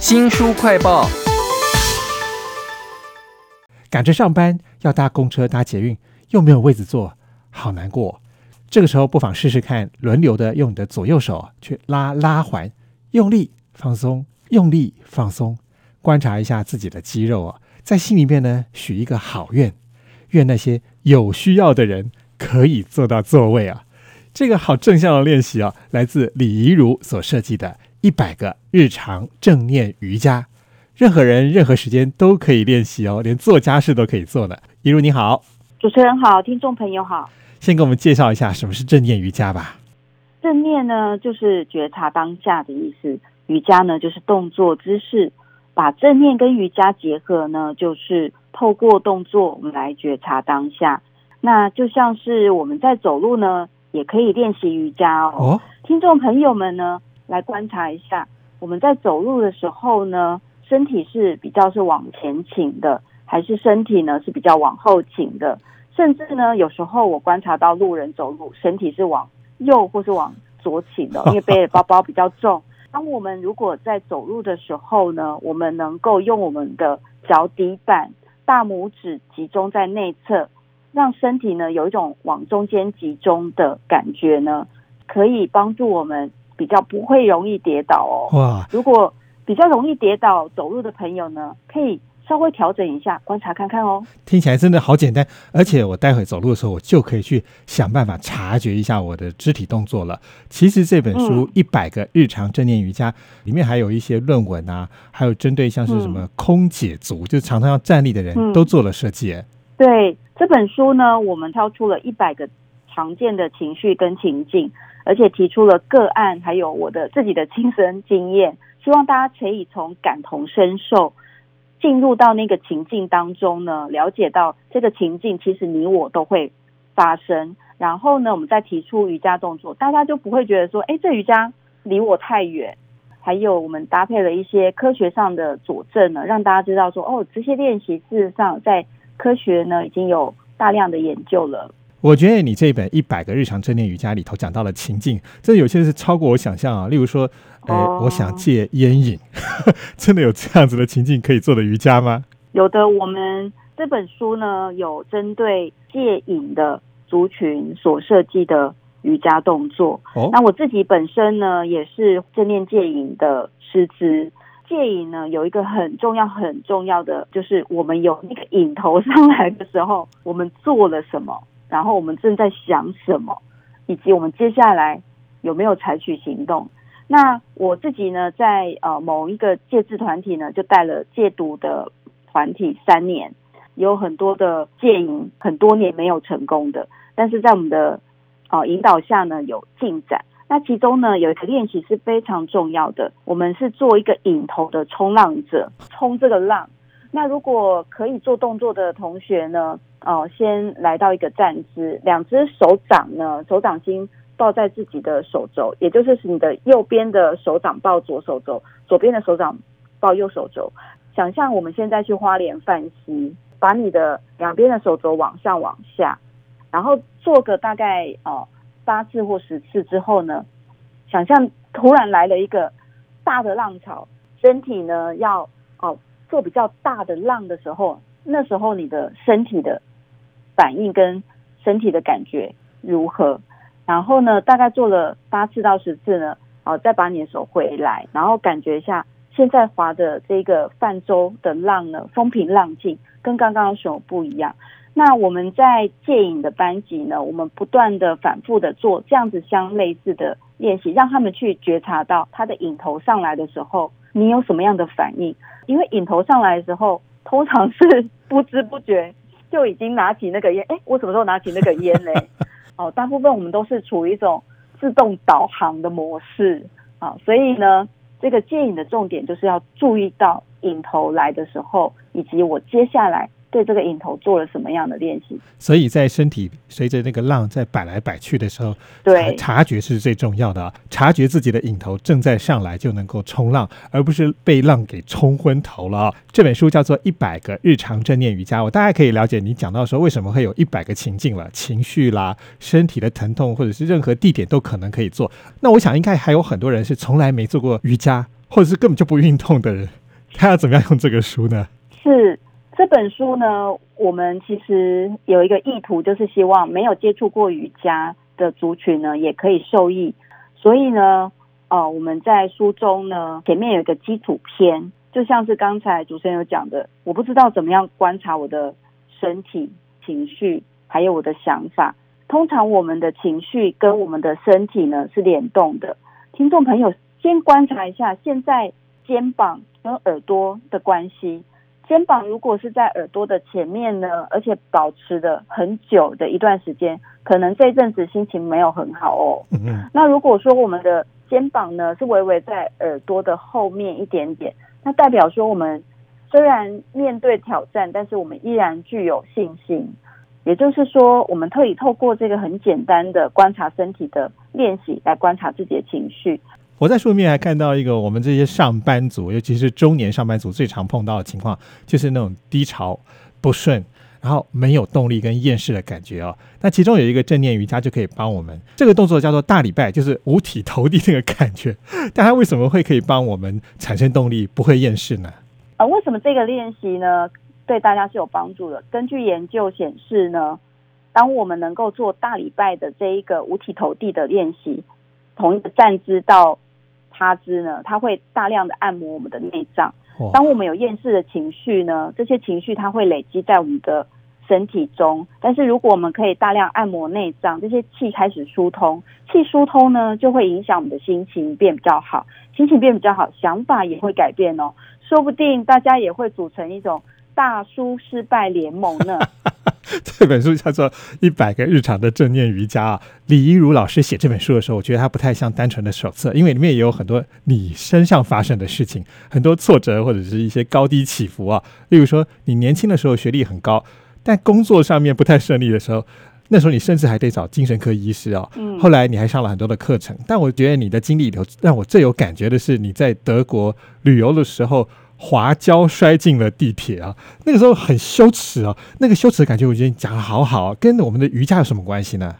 新书快报，赶着上班要搭公车搭捷运，又没有位子坐，好难过。这个时候不妨试试看，轮流的用你的左右手去拉拉环，用力放松，用力放松，观察一下自己的肌肉啊，在心里面呢许一个好愿，愿那些有需要的人可以坐到座位啊。这个好正向的练习啊，来自李怡如所设计的。一百个日常正念瑜伽，任何人任何时间都可以练习哦，连做家事都可以做的。一如你好，主持人好，听众朋友好，先给我们介绍一下什么是正念瑜伽吧。正念呢，就是觉察当下的意思；瑜伽呢，就是动作姿势。把正念跟瑜伽结合呢，就是透过动作我们来觉察当下。那就像是我们在走路呢，也可以练习瑜伽哦。听众朋友们呢？来观察一下，我们在走路的时候呢，身体是比较是往前倾的，还是身体呢是比较往后倾的？甚至呢，有时候我观察到路人走路，身体是往右或是往左倾的，因为背的包包比较重。当我们如果在走路的时候呢，我们能够用我们的脚底板、大拇指集中在内侧，让身体呢有一种往中间集中的感觉呢，可以帮助我们。比较不会容易跌倒哦。哇！如果比较容易跌倒走路的朋友呢，可以稍微调整一下，观察看看哦。听起来真的好简单，而且我待会走路的时候，我就可以去想办法察觉一下我的肢体动作了。其实这本书《一百个日常正念瑜伽》里面还有一些论文啊，还有针对像是什么空姐族，就常常要站立的人都做了设计。对这本书呢，我们挑出了一百个常见的情绪跟情境。而且提出了个案，还有我的自己的亲身经验，希望大家可以从感同身受进入到那个情境当中呢，了解到这个情境其实你我都会发生。然后呢，我们再提出瑜伽动作，大家就不会觉得说，哎，这瑜伽离我太远。还有我们搭配了一些科学上的佐证呢，让大家知道说，哦，这些练习事实上在科学呢已经有大量的研究了。我觉得你这本一百个日常正念瑜伽里头讲到了情境，这有些是超过我想象啊。例如说，呃，我想戒烟瘾，真的有这样子的情境可以做的瑜伽吗？有的，我们这本书呢有针对戒瘾的族群所设计的瑜伽动作。哦，那我自己本身呢也是正念戒瘾的师资。戒瘾呢有一个很重要很重要的，就是我们有那个瘾头上来的时候，我们做了什么。然后我们正在想什么，以及我们接下来有没有采取行动？那我自己呢，在呃某一个戒治团体呢，就带了戒毒的团体三年，有很多的戒瘾很多年没有成功的，但是在我们的呃引导下呢，有进展。那其中呢，有一个练习是非常重要的，我们是做一个引头的冲浪者，冲这个浪。那如果可以做动作的同学呢？哦，先来到一个站姿，两只手掌呢，手掌心抱在自己的手肘，也就是使你的右边的手掌抱左手肘，左边的手掌抱右手肘。想象我们现在去花莲泛溪，把你的两边的手肘往上往下，然后做个大概哦八次或十次之后呢，想象突然来了一个大的浪潮，身体呢要哦做比较大的浪的时候，那时候你的身体的。反应跟身体的感觉如何？然后呢，大概做了八次到十次呢，好，再把你的手回来，然后感觉一下现在划的这个泛舟的浪呢，风平浪静，跟刚刚有什么不一样？那我们在戒瘾的班级呢，我们不断的反复的做这样子相类似的练习，让他们去觉察到他的瘾头上来的时候，你有什么样的反应？因为瘾头上来的时候，通常是 不知不觉。就已经拿起那个烟，哎，我什么时候拿起那个烟呢？哦，大部分我们都是处于一种自动导航的模式啊，所以呢，这个戒瘾的重点就是要注意到瘾头来的时候，以及我接下来。对这个引头做了什么样的练习？所以在身体随着那个浪在摆来摆去的时候，对察觉是最重要的。察觉自己的引头正在上来，就能够冲浪，而不是被浪给冲昏头了。这本书叫做《一百个日常正念瑜伽》，我大概可以了解你讲到说为什么会有一百个情境了，情绪啦、身体的疼痛，或者是任何地点都可能可以做。那我想应该还有很多人是从来没做过瑜伽。或者是根本就不运动的人，他要怎么样用这个书呢？是这本书呢，我们其实有一个意图，就是希望没有接触过瑜伽的族群呢，也可以受益。所以呢，呃，我们在书中呢，前面有一个基础篇，就像是刚才主持人有讲的，我不知道怎么样观察我的身体、情绪，还有我的想法。通常我们的情绪跟我们的身体呢是联动的。听众朋友，先观察一下现在肩膀跟耳朵的关系。肩膀如果是在耳朵的前面呢，而且保持的很久的一段时间，可能这阵子心情没有很好哦。那如果说我们的肩膀呢是微微在耳朵的后面一点点，那代表说我们虽然面对挑战，但是我们依然具有信心。也就是说，我们可以透过这个很简单的观察身体的练习，来观察自己的情绪。我在书里面还看到一个我们这些上班族，尤其是中年上班族最常碰到的情况，就是那种低潮不顺，然后没有动力跟厌世的感觉哦。那其中有一个正念瑜伽就可以帮我们，这个动作叫做大礼拜，就是五体投地那个感觉。但它为什么会可以帮我们产生动力，不会厌世呢？啊，为什么这个练习呢？对大家是有帮助的。根据研究显示呢，当我们能够做大礼拜的这一个五体投地的练习，同一个站姿到趴姿呢，它会大量的按摩我们的内脏。当我们有厌世的情绪呢，这些情绪它会累积在我们的身体中。但是如果我们可以大量按摩内脏，这些气开始疏通，气疏通呢，就会影响我们的心情变比较好，心情变比较好，想法也会改变哦。说不定大家也会组成一种。大叔失败联盟呢？这本书叫做《一百个日常的正念瑜伽》啊。李一如老师写这本书的时候，我觉得它不太像单纯的手册，因为里面也有很多你身上发生的事情，很多挫折或者是一些高低起伏啊。例如说，你年轻的时候学历很高，但工作上面不太顺利的时候，那时候你甚至还得找精神科医师哦。嗯。后来你还上了很多的课程，但我觉得你的经历里头让我最有感觉的是你在德国旅游的时候。滑跤摔进了地铁啊！那个时候很羞耻啊，那个羞耻的感觉我觉得讲的好好，跟我们的瑜伽有什么关系呢？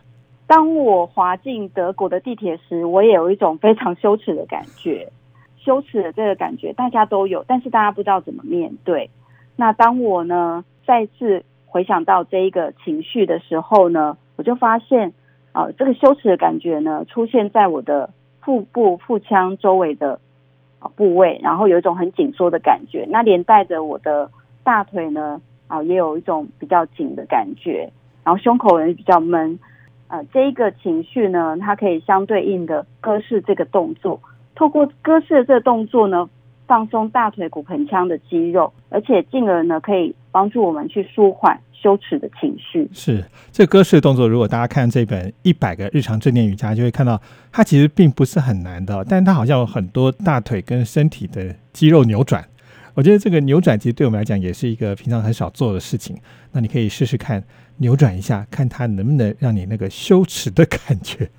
当我滑进德国的地铁时，我也有一种非常羞耻的感觉，羞耻的这个感觉大家都有，但是大家不知道怎么面对。那当我呢再次回想到这一个情绪的时候呢，我就发现啊，这个羞耻的感觉呢出现在我的腹部腹腔周围的。部位，然后有一种很紧缩的感觉，那连带着我的大腿呢，啊，也有一种比较紧的感觉，然后胸口也比较闷，呃，这一个情绪呢，它可以相对应的割式这个动作，透过割式的这个动作呢，放松大腿骨盆腔的肌肉，而且进而呢，可以帮助我们去舒缓。羞耻的情绪是这歌式动作。如果大家看这本《一百个日常正念瑜伽》，就会看到它其实并不是很难的，但它好像有很多大腿跟身体的肌肉扭转。我觉得这个扭转其实对我们来讲也是一个平常很少做的事情。那你可以试试看扭转一下，看它能不能让你那个羞耻的感觉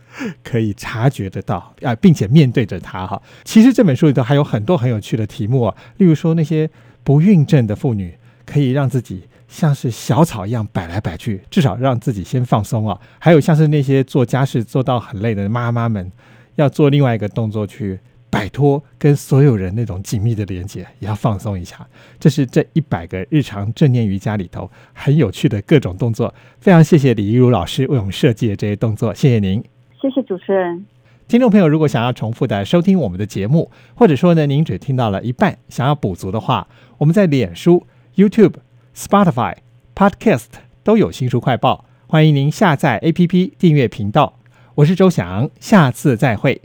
可以察觉得到啊，并且面对着它哈。其实这本书里头还有很多很有趣的题目啊，例如说那些不孕症的妇女可以让自己。像是小草一样摆来摆去，至少让自己先放松啊。还有像是那些做家事做到很累的妈妈们，要做另外一个动作去摆脱跟所有人那种紧密的连接，也要放松一下。这是这一百个日常正念瑜伽里头很有趣的各种动作。非常谢谢李一如老师为我们设计的这些动作，谢谢您。谢谢主持人。听众朋友，如果想要重复的收听我们的节目，或者说呢您只听到了一半，想要补足的话，我们在脸书、YouTube。Spotify、Podcast 都有新书快报，欢迎您下载 APP 订阅频道。我是周翔，下次再会。